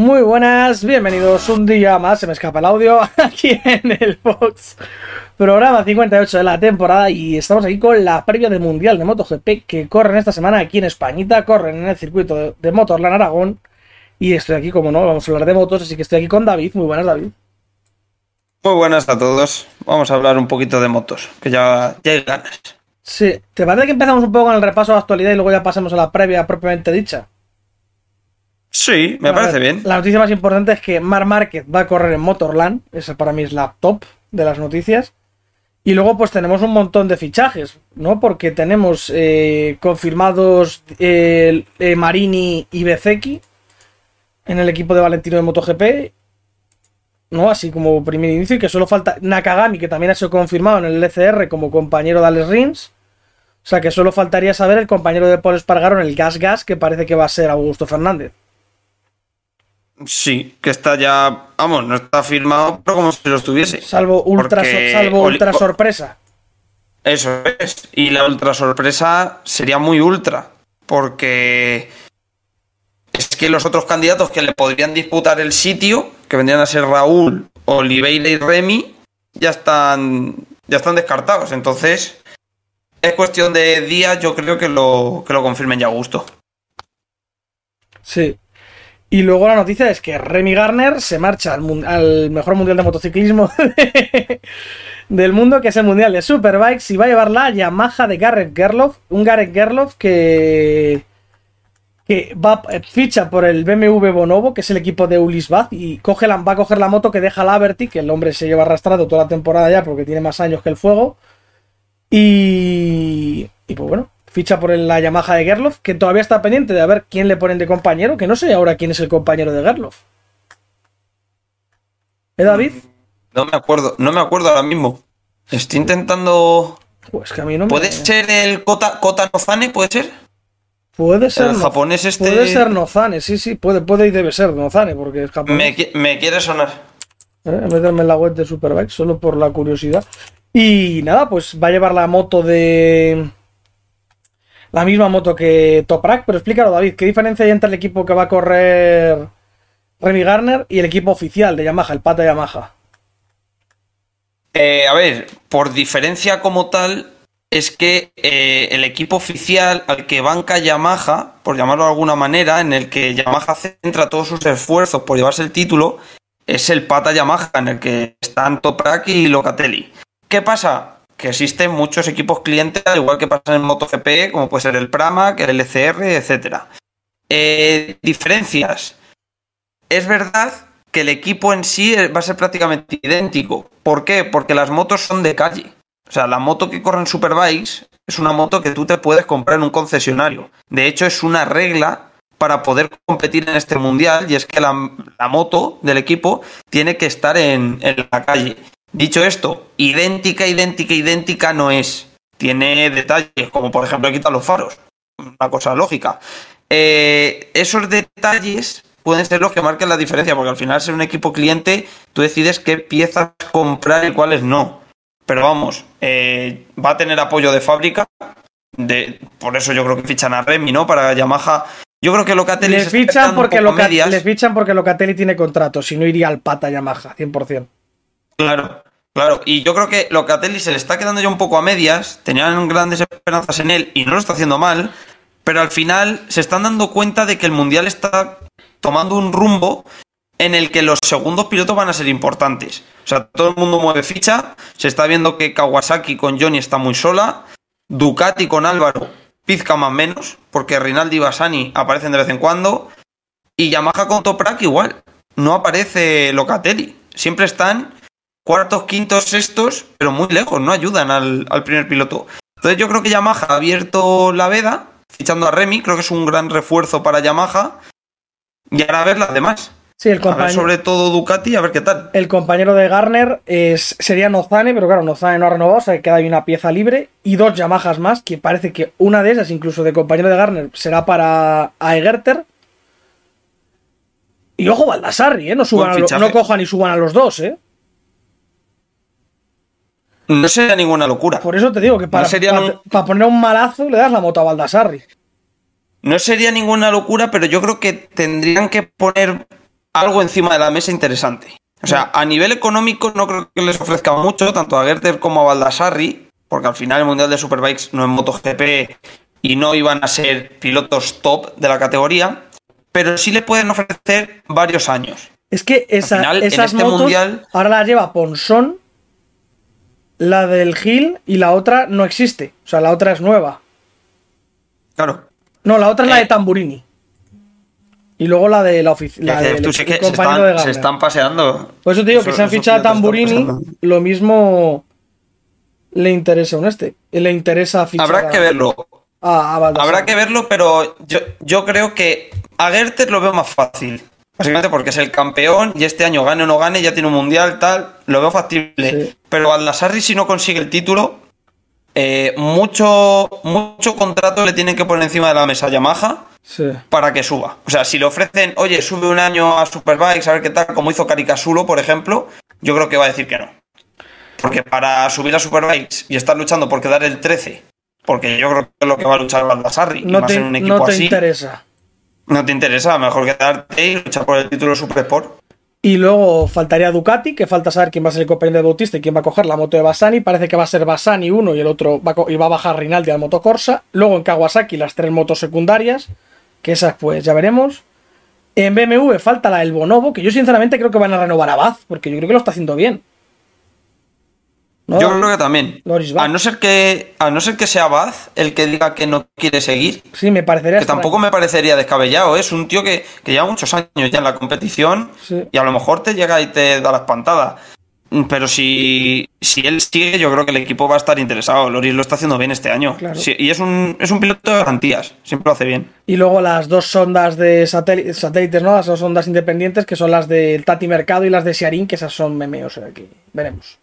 Muy buenas, bienvenidos un día más, se me escapa el audio, aquí en el Fox. Programa 58 de la temporada y estamos aquí con la previa del Mundial de MotoGP que corren esta semana aquí en Españita, corren en el circuito de, de Motorland Aragón. Y estoy aquí, como no, vamos a hablar de motos, así que estoy aquí con David. Muy buenas, David. Muy buenas a todos. Vamos a hablar un poquito de motos, que ya, ya hay ganas. Sí, ¿te parece que empezamos un poco con el repaso de la actualidad y luego ya pasemos a la previa propiamente dicha? Sí, me parece ver, bien. La noticia más importante es que Mar Márquez va a correr en Motorland. Esa para mí es la top de las noticias. Y luego pues tenemos un montón de fichajes, ¿no? Porque tenemos eh, confirmados eh, eh, Marini y Bezeki en el equipo de Valentino de MotoGP. ¿No? Así como primer inicio. Y que solo falta Nakagami, que también ha sido confirmado en el LCR como compañero de Alex Rins. O sea que solo faltaría saber el compañero de Paul Espargaro en el Gas Gas, que parece que va a ser Augusto Fernández. Sí, que está ya, vamos, no está firmado, pero como si lo estuviese. Salvo ultra, Porque salvo ultra sorpresa. Eso es. Y la ultra sorpresa sería muy ultra, porque es que los otros candidatos que le podrían disputar el sitio, que vendrían a ser Raúl, Oliveira y Remy, ya están, ya están descartados. Entonces, es cuestión de días, yo creo que lo, que lo confirmen ya a gusto. Sí. Y luego la noticia es que Remy Garner se marcha al, mejor mundial de motociclismo del mundo, que es el mundial de Superbikes, y va a llevar la Yamaha de Garrett Gerloff. Un Garrett Gerloff que, que va, eh, ficha por el BMW Bonobo, que es el equipo de Ulis Bath, y coge la, va a coger la moto que deja Laverty, que el hombre se lleva arrastrado toda la temporada ya porque tiene más años que el fuego. Y, y pues bueno, ficha por la Yamaha de Gerloff, que todavía está pendiente de a ver quién le ponen de compañero, que no sé ahora quién es el compañero de Gerloff. ¿Eh, David? No me acuerdo, no me acuerdo ahora mismo. Estoy intentando. Pues que a mí no me... ¿Puede ser el Kota, Kota Nozane? ¿Puede ser? Puede ser, El no- japonés este. puede ser Nozane, sí, sí, puede, puede y debe ser Nozane, porque es japonés. Me, me quiere sonar. ¿eh? meterme en la web de Superbike solo por la curiosidad. Y nada, pues va a llevar la moto de. La misma moto que Toprak, pero explícalo, David, ¿qué diferencia hay entre el equipo que va a correr Remy Garner y el equipo oficial de Yamaha, el pata Yamaha? Eh, a ver, por diferencia como tal, es que eh, el equipo oficial al que banca Yamaha, por llamarlo de alguna manera, en el que Yamaha centra todos sus esfuerzos por llevarse el título, es el pata Yamaha, en el que están Toprak y Locatelli. ¿Qué pasa? Que existen muchos equipos clientes, al igual que pasa en MotoGP, como puede ser el Pramac, el LCR, etcétera. Eh, diferencias. Es verdad que el equipo en sí va a ser prácticamente idéntico. ¿Por qué? Porque las motos son de calle. O sea, la moto que corre en Superbikes es una moto que tú te puedes comprar en un concesionario. De hecho, es una regla para poder competir en este mundial y es que la, moto del equipo tiene que estar en la calle. Dicho esto, idéntica, idéntica, idéntica no es. Tiene detalles, como por ejemplo quitar los faros. Una cosa lógica. Eh, esos detalles pueden ser los que marquen la diferencia, porque al final ser un equipo cliente, tú decides qué piezas comprar y cuáles no. Pero vamos, eh, va a tener apoyo de fábrica. De, por eso yo creo que fichan a Remy, ¿no? Para Yamaha. Yo creo que Locatelli Le se está fichan, porque poco a Loca- medias. les fichan porque Locatelli tiene contrato, si no iría al pata Yamaha, 100%. Claro, claro. Y yo creo que Locatelli se le está quedando ya un poco a medias. Tenían grandes esperanzas en él y no lo está haciendo mal. Pero al final se están dando cuenta de que el mundial está tomando un rumbo en el que los segundos pilotos van a ser importantes. O sea, todo el mundo mueve ficha. Se está viendo que Kawasaki con Johnny está muy sola. Ducati con Álvaro pizca más menos, porque Rinaldi y Bassani aparecen de vez en cuando. Y Yamaha con Toprak igual. No aparece Locatelli. Siempre están cuartos, quintos, sextos, pero muy lejos, no ayudan al, al primer piloto. Entonces yo creo que Yamaha ha abierto la veda, fichando a Remy, creo que es un gran refuerzo para Yamaha. Y ahora a ver las demás. Sí, el A ver sobre todo Ducati, a ver qué tal. el compañero de Garner es, sería Nozane, pero claro, Nozane no ha renovado, o sea que queda ahí una pieza libre. Y dos Yamahas más, que parece que una de esas, incluso de compañero de Garner, será para Aegerter. Y ojo, Baldassarri, ¿eh? No, suban a lo- no cojan y suban a los dos, ¿eh? No sería ninguna locura. Por eso te digo que para, serían para, un- para poner un malazo le das la moto a Baldassarri. No sería ninguna locura, pero yo creo que tendrían que poner algo encima de la mesa interesante. O sea, a nivel económico no creo que les ofrezca mucho, tanto a Gerter como a Baldassarri, porque al final el Mundial de Superbikes no es MotoGP y no iban a ser pilotos top de la categoría, pero sí le pueden ofrecer varios años. Es que esa, Al final, en esas este motos mundial- ahora las lleva Ponson, la del Gil y la otra no existe. O sea, la otra es nueva. Claro. No, la otra es la Eh. de Tamburini. Y luego la de la oficina. Sí que se están, se están paseando. Por eso te digo que se han fichado a Tamburini, lo mismo le interesa a un este. Le interesa fichar Habrá a- que verlo. a, a. Habrá que verlo, pero yo, yo creo que a Gerter lo veo más fácil. Básicamente porque es el campeón y este año gane o no gane, ya tiene un mundial, tal, lo veo factible. Sí. Pero Baldassarri, si no consigue el título, eh, mucho, mucho contrato le tienen que poner encima de la mesa a Yamaha Sí. para que suba. O sea, si le ofrecen, oye, sube un año a Superbikes, a ver qué tal, como hizo Caricasulo, por ejemplo, yo creo que va a decir que no. Porque para subir a Superbikes y estar luchando por quedar el 13, porque yo creo que es lo que va a luchar Baldassarri, y No más te, en un equipo no te así, interesa. No te interesa, mejor quedarte y luchar por el título Super Sport. Y luego faltaría Ducati, que falta saber quién va a ser el compañero de Bautista y quién va a coger la moto de Bassani. Parece que va a ser Bassani uno y el otro va a, y va a bajar Rinaldi al moto Corsa. Luego en Kawasaki las tres motos secundarias, que esas pues ya veremos. En BMW falta la del Bonobo, que yo sinceramente creo que van a renovar a Baz, porque yo creo que lo está haciendo bien. ¿No? Yo creo que también. Loris A no ser que, a no ser que sea Baz el que diga que no quiere seguir, Sí, me parecería. que tampoco me parecería descabellado, ¿eh? es un tío que, que lleva muchos años ya en la competición Sí. y a lo mejor te llega y te da la espantada. Pero si, si él sigue, yo creo que el equipo va a estar interesado. Loris lo está haciendo bien este año. Claro. Sí, y es un, es un piloto de garantías, siempre lo hace bien. Y luego las dos sondas de satélites, satélites, ¿no? Las dos sondas independientes, que son las del Tati Mercado y las de Siarín, que esas son meme, o sea que veremos.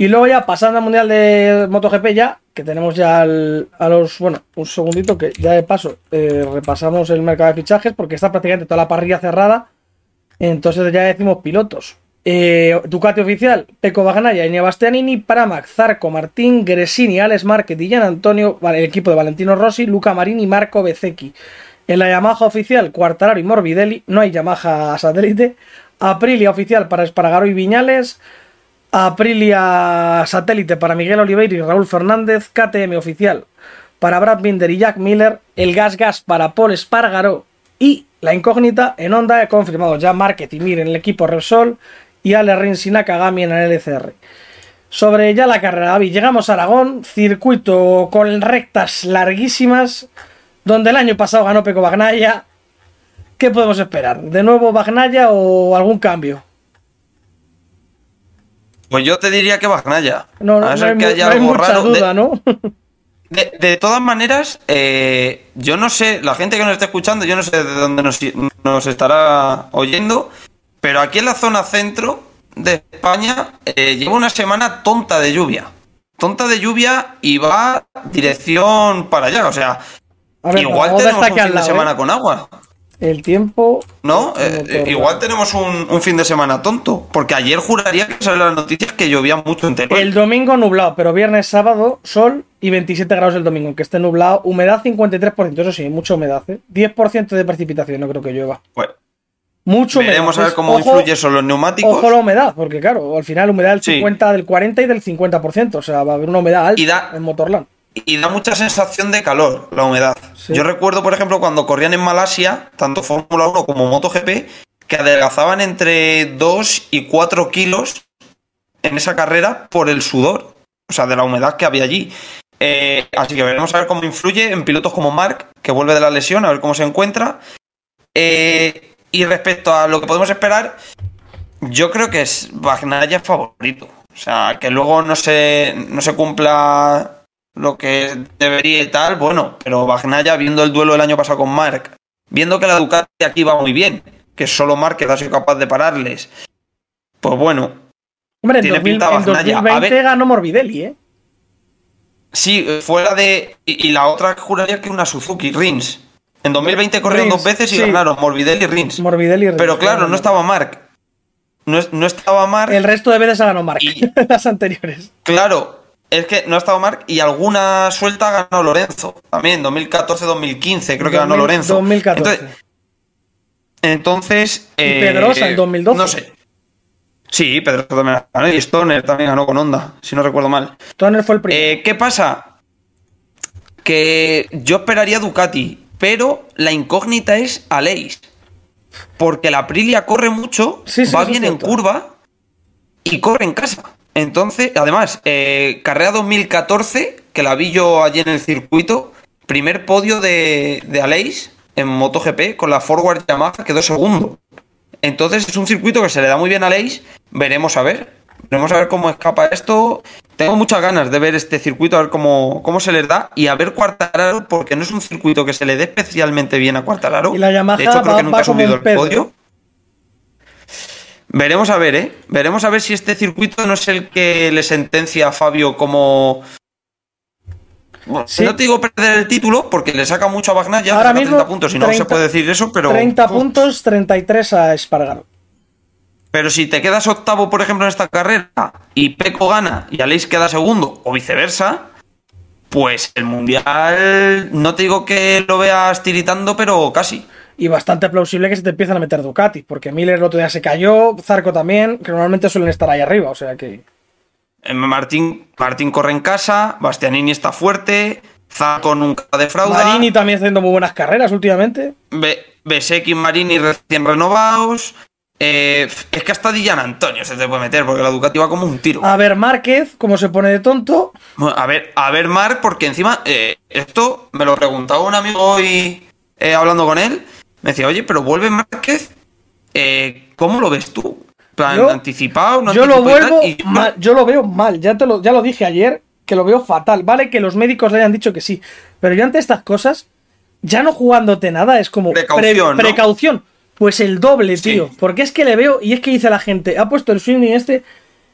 Y luego ya pasando al Mundial de MotoGP ya, que tenemos ya al- a los... Bueno, un segundito que ya de paso eh, repasamos el mercado de fichajes porque está prácticamente toda la parrilla cerrada. Entonces ya decimos pilotos. Eh, Ducati oficial, Peco Bagnaya, Iña Bastianini, Pramac, Zarco, Martín, Gresini, Alex Márquez, Gian Antonio, el equipo de Valentino Rossi, Luca Marini, Marco Bezzecchi. En la Yamaha oficial, Quartararo y Morbidelli, no hay Yamaha satélite. Aprilia oficial para Espargaro y Viñales. Aprilia satélite para Miguel Oliveira y Raúl Fernández. KTM oficial para Brad Binder y Jack Miller. El Gas Gas para Paul Espargaro. Y la incógnita en Honda, confirmado ya Márquez y Mir en el equipo Repsol. Y Ale Rins y Nakagami en el LCR. Sobre ya la carrera, David, llegamos a Aragón, circuito con rectas larguísimas, donde el año pasado ganó Peco Bagnaya. ¿Qué podemos esperar? ¿De nuevo Bagnaya o algún cambio? Pues yo te diría que Bagnaya. No, no, a no hay, que haya no hay algo mucha raro. De- ¿no? De, de todas maneras, eh, yo no sé, la gente que nos está escuchando, yo no sé de dónde nos, nos estará oyendo, pero aquí en la zona centro de España eh, lleva una semana tonta de lluvia. Tonta de lluvia y va dirección para allá. O sea, ver, igual tenemos un fin de semana ¿eh? con agua. El tiempo. ¿No? Eh, eh, igual tenemos un, un fin de semana tonto. Porque ayer juraría que salen las noticias que llovía mucho en Teruel. El domingo nublado, pero viernes, sábado, sol y 27 grados el domingo, que esté nublado. Humedad 53%, eso sí, mucha humedad. ¿eh? 10% de precipitación, no creo que llueva. Bueno, Mucho humedad. veremos a ver cómo ojo- influye eso los neumáticos. Ojo la humedad, porque claro, al final humedad del Sí. 50, del 40 y del 50%. O sea, va a haber una humedad alta da- en Motorland. Y da mucha sensación de calor la humedad. Sí. Yo recuerdo, por ejemplo, cuando corrían en Malasia, tanto Fórmula 1 como MotoGP, que adelgazaban entre 2 y 4 kilos en esa carrera por el sudor, o sea, de la humedad que había allí. Eh, así que veremos a ver cómo influye en pilotos como Mark, que vuelve de la lesión, a ver cómo se encuentra. Eh, y respecto a lo que podemos esperar, yo creo que es Bagnaia favorito. O sea, que luego no se, no se cumpla lo que debería y tal, bueno, pero Bagnaia, viendo el duelo del año pasado con Mark, viendo que la Ducati aquí va muy bien, que solo Mark ha sido capaz de pararles, pues bueno, Hombre, en, Tiene 2000 pinta en Bagnaia. A 2020 ver- ganó Morbidelli, ¿eh? sí, fuera de. Y, y la otra juraría que una Suzuki, Rins. En 2020 corrieron Rins, dos veces y sí. ganaron Morbidelli y Rins. Morbidelli. Pero claro, no estaba Mark. No, no estaba Mark. El resto de veces ha ganado Mark. Y- las anteriores. Claro, es que no estaba Mark y alguna suelta ganó Lorenzo. También, 2014-2015 creo que ganó 2000- Lorenzo. 2014. Entonces, Entonces. Y eh, Pedrosa en 2012. No sé. Sí, Pedrosa también ganó. Y Stoner también ganó con Honda, si no recuerdo mal. Stoner fue el primero. Eh, ¿Qué pasa? Que yo esperaría Ducati, pero la incógnita es Aleix. Porque la Aprilia corre mucho, Sí, sí, va bien en curva y corre en casa. Entonces, además, eh, carrera 2014, que la vi yo allí en el circuito, primer podio de, de Aleix en MotoGP con la Forward Yamaha, quedó segundo. Entonces es un circuito que se le da muy bien a Aleix, veremos a ver. Veremos a ver cómo escapa esto. Tengo muchas ganas de ver este circuito, a ver cómo, cómo se les da y a ver Cuartararo, porque no es un circuito que se le dé especialmente bien a Cuartararo. Y la Yamaha de hecho, creo va- que nunca ha subido el podio. Veremos a ver, ¿eh? Veremos a ver si este circuito no es el que le sentencia a Fabio como... Bueno, Sí. No te digo perder el título, porque le saca mucho a Bagnaia, ya Ahora mismo, 30 puntos y no 30 se puede decir eso, pero... 30 puntos, 33 a Espargaro. Pero si te quedas octavo, por ejemplo, en esta carrera y Peco gana y Aleix queda segundo o viceversa, pues el mundial no te digo que lo veas tiritando, pero casi. Y bastante plausible que se te empiezan a meter Ducati, porque Miller el otro día se cayó, Zarco también, que normalmente suelen estar ahí arriba, o sea que. Eh, Martín, Martín corre en casa, Bastianini está fuerte, Zarco nunca defrauda, Marini también haciendo muy buenas carreras últimamente. Be- Besecchi y Marini recién renovados. Eh, es que hasta Dillan Antonio se te puede meter, porque la Ducati va como un tiro. A ver, Márquez, como se pone de tonto. A ver, a ver, Marc, porque encima, eh, esto me lo preguntaba un amigo hoy eh, hablando con él. Me decía, oye, pero vuelve Márquez, eh, ¿cómo lo ves tú? Plan, Yo- anticipado, no yo lo anticipado y vuelvo y yo- mal, yo lo veo mal, ya, te lo, ya lo dije ayer, que lo veo fatal. Vale que los médicos le hayan dicho que sí, pero yo ante estas cosas, ya no jugándote nada, es como Precaución. Pues el doble, Sí. tío. Porque es que le veo, y es que dice la gente, ha puesto el swing este,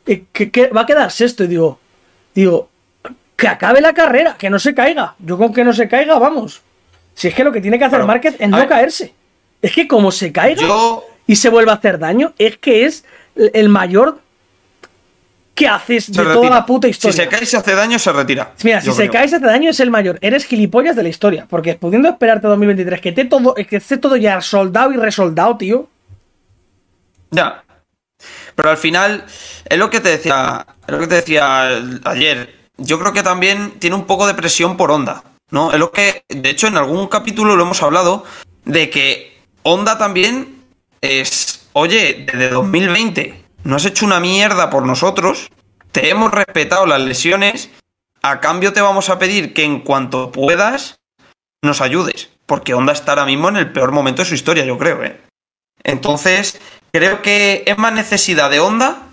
eh, que, que va a quedar sexto, y digo, digo, que acabe la carrera, que no se caiga. Yo con que no se caiga, vamos. Si es que lo que tiene que hacer. Márquez es no ver. caerse. Es que como se caiga yo, y se vuelve a hacer daño, es que es el mayor que haces de toda la puta Si historia. se cae y se hace daño, se retira. Mira, si se cae y se hace daño es el mayor. Eres gilipollas de la historia. Porque pudiendo esperarte a 2023 que esté todo, que esté todo ya soldado y resoldado, tío. Ya. Pero al final, es lo que te decía, es lo que te decía ayer. Yo creo que también tiene un poco de presión por Honda, ¿no? Es lo que, de hecho, en algún capítulo lo hemos hablado de que Honda también es, oye, desde 2020 no has hecho una mierda por nosotros, te hemos respetado las lesiones, a cambio te vamos a pedir que en cuanto puedas nos ayudes, porque Honda está ahora mismo en el peor momento de su historia, yo creo, ¿eh? Entonces, creo que es más necesidad de Honda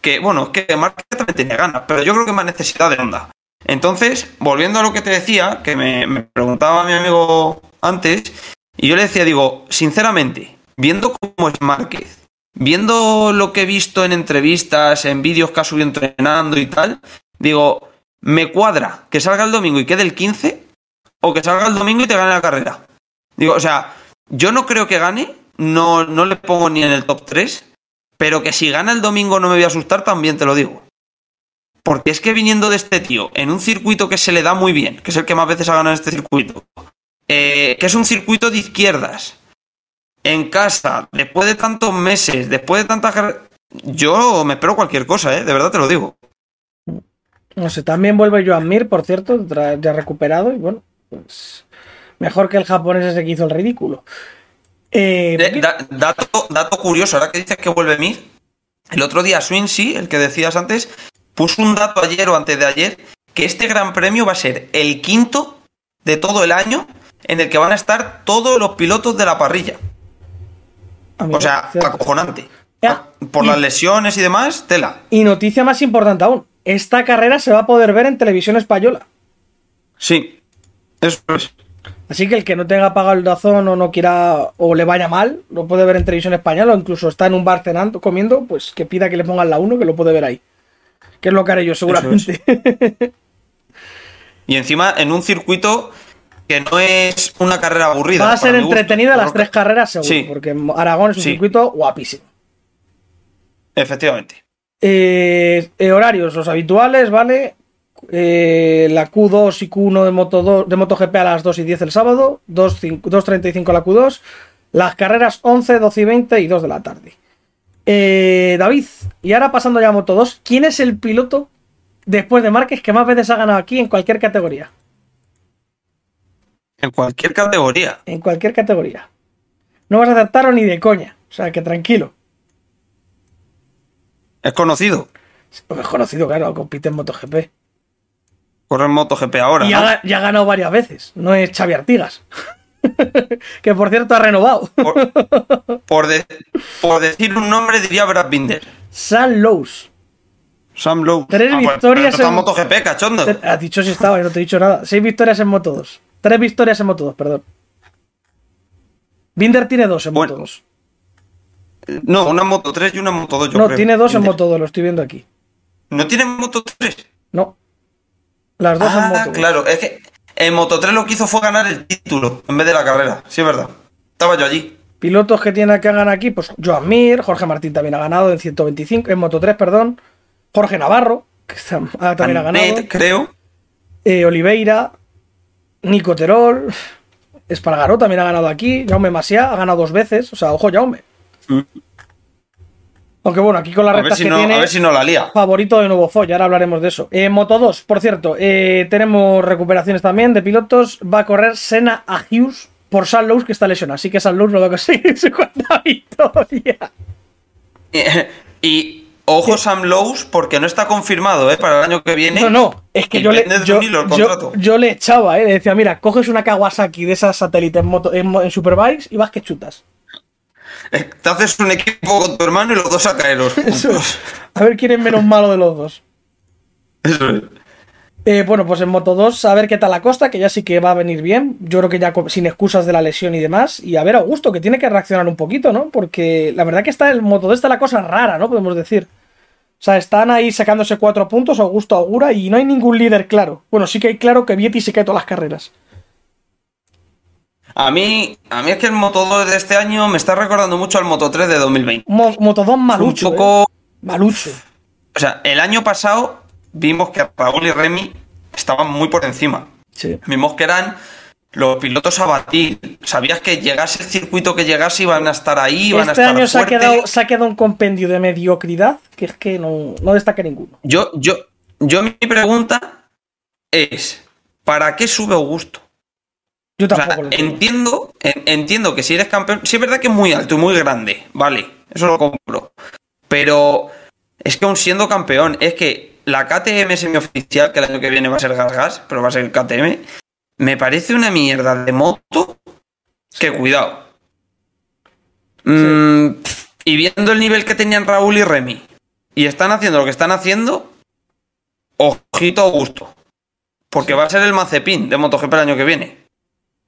que, bueno, es que Márquez también tiene ganas, pero yo creo que es más necesidad de Honda. Entonces, volviendo a lo que te decía, que me, me preguntaba mi amigo antes, y yo le decía, digo, sinceramente, viendo cómo es Márquez, viendo lo que he visto en entrevistas, en vídeos que ha subido entrenando y tal, digo, me cuadra que salga el domingo y quede el 15 o que salga el domingo y te gane la carrera. Digo, o sea, yo no creo que gane, no, no le pongo ni en el top 3, pero que si gana el domingo no me voy a asustar, también te lo digo. Porque es que viniendo de este tío, en un circuito que se le da muy bien, que es el que más veces ha ganado en este circuito, eh, que es un circuito de izquierdas, en casa, después de tantos meses, después de tantas... Yo me espero cualquier cosa, ¿eh? De verdad te lo digo. No sé, también vuelve Joan Mir, por cierto, ya recuperado. Y bueno, pues. Mejor que el japonés ese que hizo el ridículo. Eh, Eh, da- dato, dato curioso, ahora que dices que vuelve Mir, el otro día Swinsy, el que decías antes, puso un dato ayer o antes de ayer, que este gran premio va a ser el quinto de todo el año en el que van a estar todos los pilotos de la parrilla. amigo, O sea, cierto. acojonante. Ya, Por y- las lesiones y demás, tela. Y noticia más importante aún: esta carrera se va a poder ver en televisión española. Sí, eso es. Así que el que no tenga pagado el dazón o no quiera o le vaya mal, lo puede ver en televisión española o incluso está en un bar cenando, comiendo, pues que pida que le pongan la 1 que lo puede ver ahí. Que es lo que haré yo seguramente. Y encima en un circuito que no es una carrera aburrida. Va a ser gusto. entretenida las tres carreras seguro, Sí. porque Aragón es un Sí. circuito guapísimo. Efectivamente. Eh, eh, horarios, los habituales, ¿vale? Eh, la Q2 y Q1 de, Moto 2 de MotoGP a las 2 y 10 el sábado, 2, 5 2.35 la Q2, Las carreras 11, 12 y 20 y 2 de la tarde. David, y ahora pasando ya a Moto 2, ¿quién es el piloto después de Márquez que más veces ha ganado aquí en cualquier categoría? En cualquier categoría. En cualquier categoría. No vas a acertarlo ni de coña. O sea, que tranquilo. Es conocido. Es conocido, claro, compite en MotoGP. Corre en MotoGP ahora. Y ¿no? ha, ya ha ganado varias veces. No es Xavi Artigas. que por cierto ha renovado. Por, por de- por decir un nombre diría Brad Binder. Sam Lowe's. Sam Lowe. Tres pues, victorias en- MotoGP, cachondo. Has dicho si estaba y no te he dicho nada. Seis victorias en Moto 2. Tres victorias en Moto 2, perdón. Binder tiene dos en Bueno, Moto 2. No, una Moto 3 y una Moto 2, yo No, creo. tiene dos en Binder. Moto 2, lo estoy viendo aquí. ¿No tiene Moto 3? No. Las dos en Ah, Moto 2. claro. Es que en Moto 3 lo que hizo fue ganar el título en vez de la carrera. Sí, es verdad. Estaba yo allí. Pilotos que tiene que ganar aquí, pues Joan Mir, Jorge Martín también ha ganado en 125, en Moto 3, perdón. Jorge Navarro, que también ha ganado. Creo. Eh, Oliveira, Nico Terol, Espargaró también ha ganado aquí. Jaume Masia ha ganado dos veces. O sea, ojo, Jaume. Mm. Aunque bueno, aquí con las A ver, rectas si que no, tiene. a ver si no la lía. Favorito de nuevo Foy, ahora hablaremos de eso. Eh, Moto 2, por cierto, eh, tenemos recuperaciones también de pilotos. Va a correr Sena a Hughes por San Lowe's que está lesionado. Así que San Lowe's no va a conseguir su cuarta victoria. Y ojo Sam Lowe's porque no está confirmado ¿eh? para el año que viene. No, no, es que yo le, yo, yo- le echaba, ¿eh? Le decía, mira, coges una Kawasaki de esas satélites en, moto, en, en Superbikes y vas que chutas. Eh, Te haces un equipo con tu hermano y los dos a caeros. Eso es. A ver quién es menos malo de los dos. Eso es. Eh, bueno, pues en Moto 2, a ver qué tal la costa, que ya sí que va a venir bien. Yo creo que ya sin excusas de la lesión y demás. Y a ver, Augusto, que tiene que reaccionar un poquito, ¿no? Porque la verdad que está el Moto 2 está la cosa rara, ¿no? Podemos decir. O sea, están ahí sacándose cuatro puntos, Augusto Augura, y no hay ningún líder claro. Bueno, sí que hay claro que Vietti se cae todas las carreras. A mí, a mí es que el Moto 2 de este año me está recordando mucho al Moto 3 de 2020. Mo- Moto 2 malucho. un poco. ¿eh? Malucho. O sea, el año pasado vimos que Raúl y Remy estaban muy por encima. Sí. Vimos que eran los pilotos a batir. Sabías que llegase el circuito que llegase iban a estar ahí, iban a Este estar año se ha, quedado, se ha quedado un compendio de mediocridad que es que no, no destaca ninguno. Yo, yo, yo mi pregunta es, ¿para qué sube Augusto? Yo O sea, tampoco lo entiendo. entiendo, en- entiendo que si eres campeón, sí es verdad que es muy alto y muy grande, vale, eso lo compro. Pero es que aún siendo campeón, es que la KTM semioficial, que el año que viene va a ser Gas, pero va a ser KTM, me parece una mierda de moto que cuidado. Mm, y viendo el nivel que tenían Raúl y Remy, y están haciendo lo que están haciendo, ojito a Augusto. Porque va a ser el Mazepin de MotoGP el año que viene.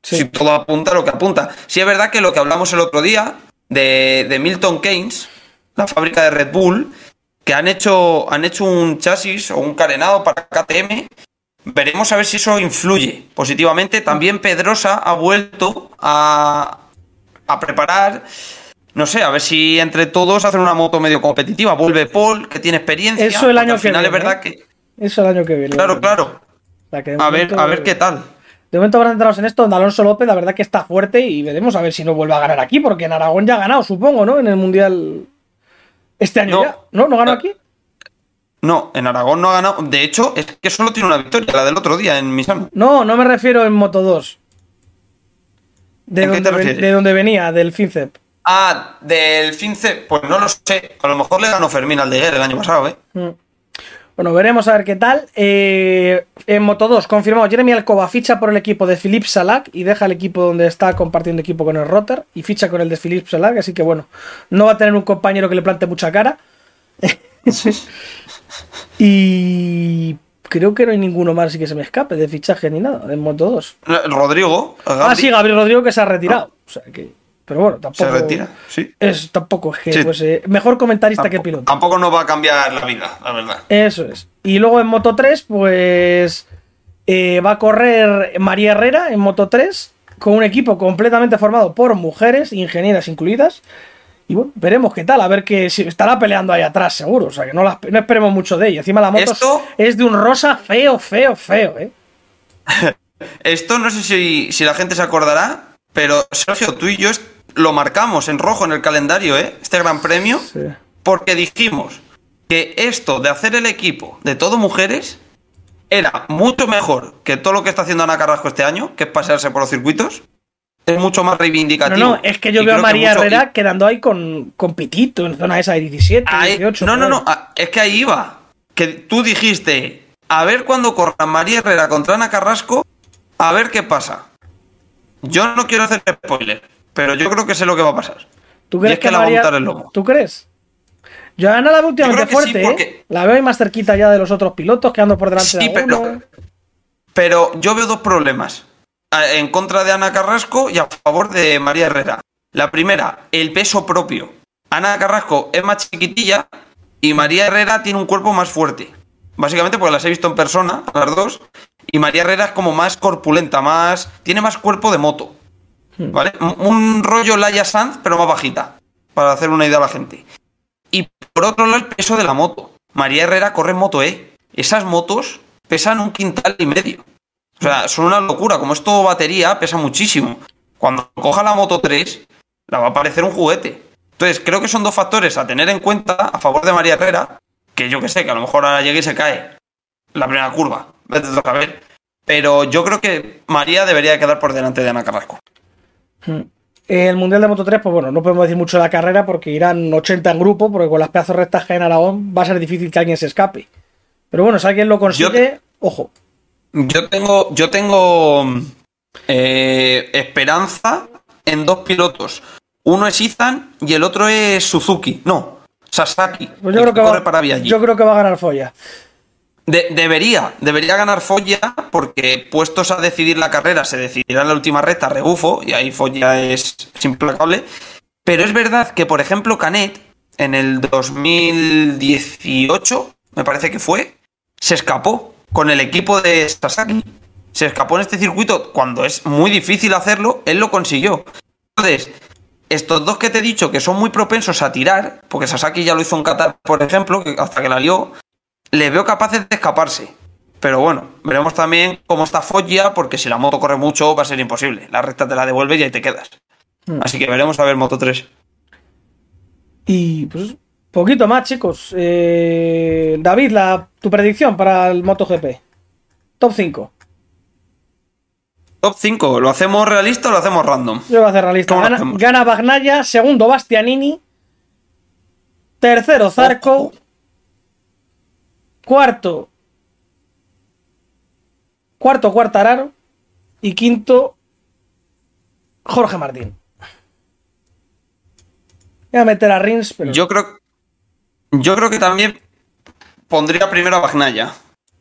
Sí. Si todo apunta a lo que apunta. Sí es verdad que lo que hablamos el otro día de, de Milton Keynes, la fábrica de Red Bull, que han hecho, han hecho un chasis o un carenado para KTM. Veremos a ver si eso influye positivamente. También Pedrosa ha vuelto a, a preparar. No sé, a ver si entre todos hacen una moto medio competitiva. Vuelve Paul, que tiene experiencia. Eso el año al que final viene, es verdad ¿eh? que. Eso el año que viene. Claro, claro. O sea, que de A ver, a ver qué tal. De momento ahora centrados en esto, donde Alonso López, la verdad que está fuerte y veremos a ver si no vuelve a ganar aquí, porque en Aragón ya ha ganado, supongo, ¿no? En el Mundial este año No. ya. ¿No? ¿No ganó Ah. aquí? No, en Aragón no ha ganado. De hecho, es que solo tiene una victoria, la del otro día en Misano. No, no me refiero en Moto 2. De, ¿En qué donde, te ven- refieres? de donde venía, del FinCEP. Ah, del Fince, pues no lo sé. A lo mejor le ganó Fermín al de Guerre el año pasado, ¿eh? Mm. Bueno, veremos a ver qué tal. Eh, en Moto 2, confirmado, Jeremy Alcoba ficha por el equipo de Philippe Salac y deja el equipo donde está compartiendo equipo con el Rotter y ficha con el de Philippe Salac, así que bueno, no va a tener un compañero que le plante mucha cara. y creo que no hay ninguno más así que se me escape de fichaje ni nada en Moto 2. Rodrigo, Ah, sí, Gabriel Rodrigo que se ha retirado. O sea que, pero bueno, tampoco. se retira. Sí. Es, tampoco es que Sí. fuese mejor comentarista que piloto. tampoco nos va a cambiar la vida, la verdad. Eso es. Y luego en Moto 3, pues eh, va a correr María Herrera en Moto 3 con un equipo completamente formado por mujeres, ingenieras incluidas. Y bueno, veremos qué tal, a ver que si estará peleando ahí atrás, seguro. O sea, que no, esperemos mucho de ella. Encima la moto Esto- es de un rosa feo, feo, feo, ¿eh? Esto no sé si, si la gente se acordará, pero Sergio, tú y yo lo marcamos en rojo en el calendario, ¿eh? Este gran premio, Sí. porque dijimos que esto de hacer el equipo de todo mujeres era mucho mejor que todo lo que está haciendo Ana Carrasco este año, que es pasearse por los circuitos. Es mucho más No, reivindicativo. no, es que yo Y veo a que María mucho- Herrera quedando ahí con, con Pitito en zona esa de 17, Ahí- 18. no, no, no, ah, es que ahí iba. Que tú dijiste, a ver cuando corra María Herrera contra Ana Carrasco, a ver qué pasa. Yo no quiero hacer spoiler, pero yo creo que sé lo que va a pasar. ¿Tú y crees es que la va a montar el lomo. ¿Tú crees? Yo Ana la veo últimamente que sí, fuerte, ¿eh? La veo ahí más cerquita ya de los otros pilotos, quedando por delante Sí, de pero, alguno. pero yo veo dos problemas. En contra de Ana Carrasco y a favor de María Herrera. La primera, el peso propio. Ana Carrasco es más chiquitilla y María Herrera tiene un cuerpo más fuerte. Básicamente porque las he visto en persona, las dos. Y María Herrera es como más corpulenta, más. tiene más cuerpo de moto. ¿Vale? Un- rollo Laia Sanz, pero más bajita. Para hacer una idea a la gente. Y por otro lado, el peso de la moto. María Herrera corre en moto E. Esas motos pesan un quintal y medio. O sea, son una locura. Como es todo batería, pesa muchísimo. Cuando coja la moto 3, la va a parecer un juguete. Entonces, creo que son dos factores a tener en cuenta a favor de María Herrera. Que yo que sé, que a lo mejor ahora llega y se cae la primera curva. Vete a saber. Pero yo creo que María debería de quedar por delante de Ana Carrasco. El Mundial de Moto 3, pues bueno, no podemos decir mucho de la carrera porque irán 80 en grupo, porque con las pedazos rectas que hay en Aragón va a ser difícil que alguien se escape. Pero bueno, si alguien lo consigue, ojo. Yo tengo, yo tengo eh, esperanza en dos pilotos. Uno es Ethan y el otro es Suzuki. No, Sasaki. Pues yo creo que, va, yo creo que va a ganar Folla. De- debería, debería ganar Folla porque puestos a decidir la carrera se decidirá en la última recta rebufo y ahí Folla es, es implacable. Pero es verdad que, por ejemplo, Canet en el 2018, me parece que fue, se escapó con el equipo de Sasaki. Se escapó en este circuito cuando es muy difícil hacerlo, él lo consiguió. Entonces, estos dos que te he dicho que son muy propensos a tirar, porque Sasaki ya lo hizo en Qatar, por ejemplo, hasta que la lió, le veo capaces de escaparse. Pero bueno, veremos también cómo está Foggia, porque si la moto corre mucho va a ser imposible. La recta te la devuelves y ahí te quedas. Hmm. Así que veremos a ver Moto 3. Y pues poquito más, chicos. Eh, David, la, tu predicción para el MotoGP. Top 5. Top 5, ¿lo hacemos realista o lo hacemos random? Yo voy a hacer la lista. ¿Cómo lo Gana, gana Bagnaya, segundo Bastianini, tercero Zarco. Cuarto cuarto Cuartararo y quinto Jorge Martín. Voy a meter a Rins, pero Yo creo, yo creo que también pondría primero a Bagnaya.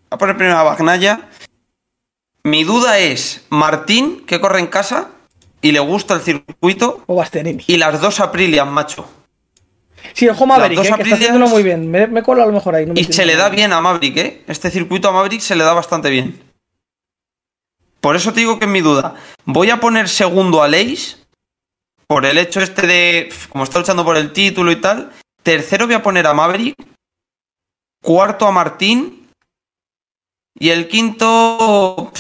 A poner primero a Bagnaya. Mi duda es Martín, que corre en casa y le gusta el circuito, o Bastianini. y las dos Aprilias, macho. Sí, el Home Maverick, eh, que está haciéndolo muy bien. Me, me cuelo a lo mejor ahí. no me Y se le da bien a Maverick, ¿eh? Este circuito a Maverick se le da bastante bien. Por eso te digo que es mi duda. Voy a poner segundo a Leis. Por el hecho este de. Como está luchando por el título y tal. Tercero voy a poner a Maverick. Cuarto a Martín. Y el quinto.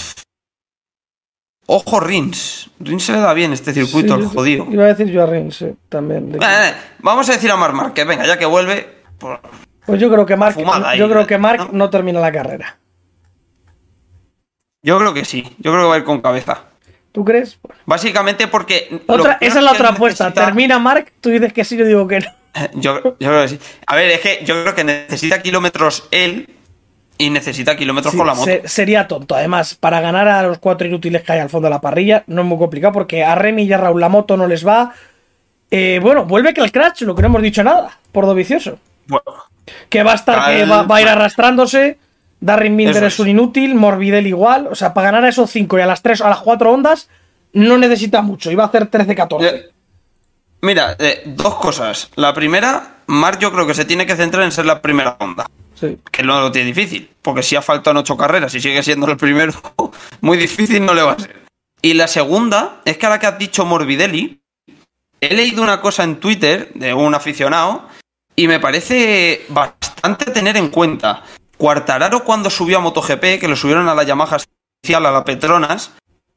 Ojo, Rins. Rins se le da bien este circuito, Sí, el yo- jodido. Iba a decir yo a Rins, también. de- Eh, eh, Vamos a decir a Mar Márquez, venga, ya que vuelve. pues, Pues yo creo que ahí, yo creo que Mark ¿no? no termina la carrera. Yo creo que sí. Yo creo que va a ir con cabeza. ¿Tú crees? Básicamente porque. Otra, esa es la otra apuesta. necesita- Termina Mark, tú dices que sí, yo digo que no. Yo, yo creo que sí. A ver, es que yo creo que necesita kilómetros él y necesita kilómetros Sí, con la moto. se- sería tonto. Además, para ganar a los cuatro inútiles que hay al fondo de la parrilla, no es muy complicado porque a Remy y a Raúl la moto no les va. Eh, bueno, vuelve que el crash, lo que no hemos dicho nada, por do vicioso. Bueno, Que va a estar, que va, va a ir arrastrándose. Darren Minder Eso es es. un inútil, Morbidelli igual. O sea, para ganar a esos cinco y a las tres, a las cuatro ondas, no necesita mucho. Iba a hacer 13-14. eh, mira, eh, dos cosas. La primera, Mark yo creo que se tiene que centrar en ser la primera onda. Que no lo tiene difícil. Porque si ha faltado en ocho carreras y sigue siendo el primero, muy difícil no le va a ser. Y la segunda, es que ahora que has dicho Morbidelli, he leído una cosa en Twitter de un aficionado y me parece bastante tener en cuenta. Cuartararo cuando subió a MotoGP, que lo subieron a la Yamaha a la Petronas,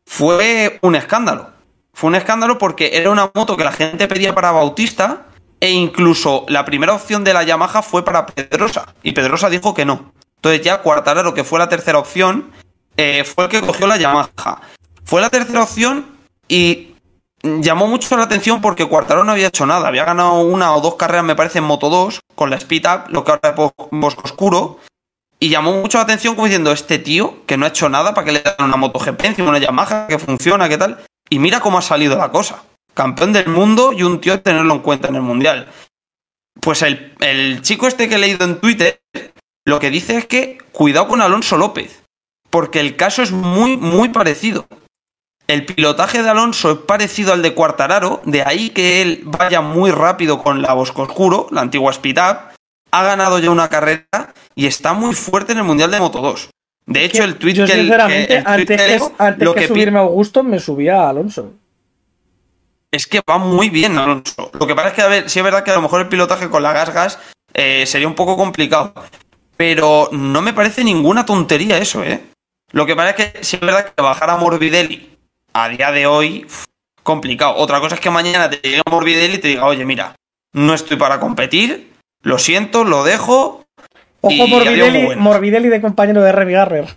fue un escándalo. Fue un escándalo porque era una moto que la gente pedía para Bautista e incluso la primera opción de la Yamaha fue para Pedrosa y Pedrosa dijo que no. Entonces ya Cuartararo, que fue la tercera opción, eh, fue el que cogió la Yamaha. Fue la tercera opción y llamó mucho la atención porque Cuartararo no había hecho nada. Había ganado una o dos carreras, me parece, en Moto 2 con la Speed Up, lo que ahora es Bosco Oscuro. Y llamó mucho la atención como diciendo, este tío que no ha hecho nada para que le dan una MotoGP encima una Yamaha que funciona, qué tal. Y mira cómo ha salido la cosa. Campeón del mundo y un tío a tenerlo en cuenta en el Mundial. Pues el, el chico este que he leído en Twitter lo que dice es que cuidado con Alonso López, porque el caso es muy, muy parecido. El pilotaje de Alonso es parecido al de Cuartararo, de ahí que él vaya muy rápido con la Bosco Oscuro, la antigua Speed Up, ha ganado ya una carrera y está muy fuerte en el Mundial de Moto 2. De hecho, el tweet Yo, que, el- sinceramente, que el tweet antes, que que, leo, antes lo que que pi- subirme a Augusto, me subía a Alonso. Es que va muy bien Alonso. Lo que pasa es que, a ver, sí es verdad que a lo mejor el pilotaje con la gas gas eh, sería un poco complicado. Pero no me parece ninguna tontería eso, ¿eh? Lo que pasa es que sí es verdad que bajar a Morbidelli a día de hoy, complicado. Otra cosa es que mañana te llegue Morbidelli y te diga, oye, mira, no estoy para competir, lo siento, lo dejo. Ojo, Morbidelli. Morbidelli de compañero de Remy Garrer.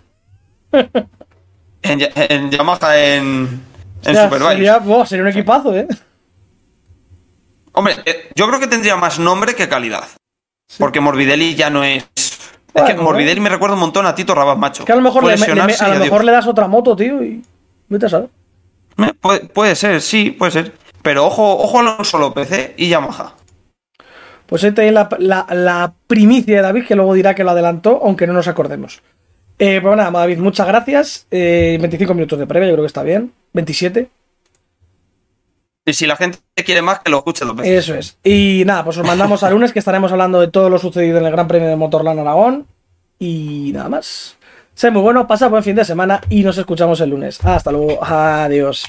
En, en Yamaha en, en Superbike. sería, un equipazo, ¿eh? Hombre, eh, yo creo que tendría más nombre que calidad. Porque Morbidelli ya no es. es que Morbidelli me recuerda un montón a Tito Rabat, macho. Que a lo mejor, le, a lo adiós. mejor le das otra moto, tío, y vete a saber. Puede, ser, sí, puede ser. Pero ojo, ojo a Alonso López ¿eh? y Yamaha. Pues tenéis la, la- la primicia de David, que luego dirá que lo adelantó, aunque no nos acordemos. Eh, pues nada, David, muchas gracias. Eh, 25 minutos de previa, yo creo que está bien. 27. Y si la gente quiere más, que lo escuche dos veces. Eso es. Y nada, pues os mandamos a lunes que estaremos hablando de todo lo sucedido en el Gran Premio de Motorland Aragón. Y nada más. Sé muy bueno, pasa buen fin de semana y nos escuchamos el lunes. Hasta luego. Adiós.